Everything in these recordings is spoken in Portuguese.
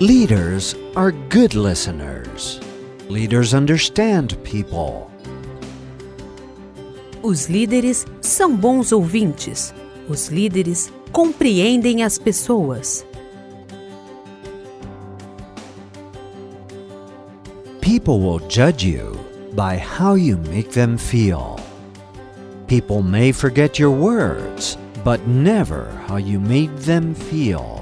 Leaders are good listeners. Leaders understand people. Os líderes são bons ouvintes. Os líderes compreendem as pessoas. People will judge you by how you make them feel. People may forget your words, but never how you made them feel.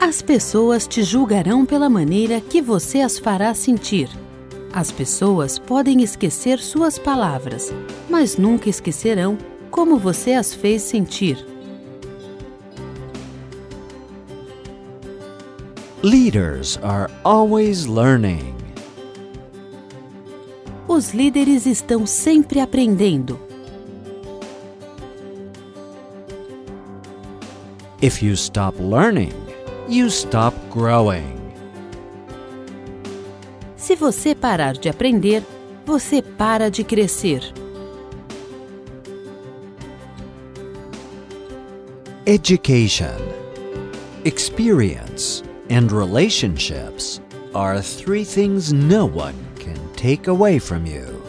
As pessoas te julgarão pela maneira que você as fará sentir. As pessoas podem esquecer suas palavras, mas nunca esquecerão como você as fez sentir. Leaders are always learning. Os líderes estão sempre aprendendo. If you stop learning, you stop growing. Se você parar de aprender, você para de crescer. Education, experience, and relationships are three things no one can take away from you.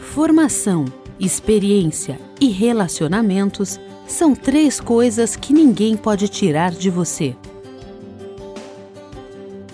Formação, experiência e relacionamentos são três coisas que ninguém pode tirar de você.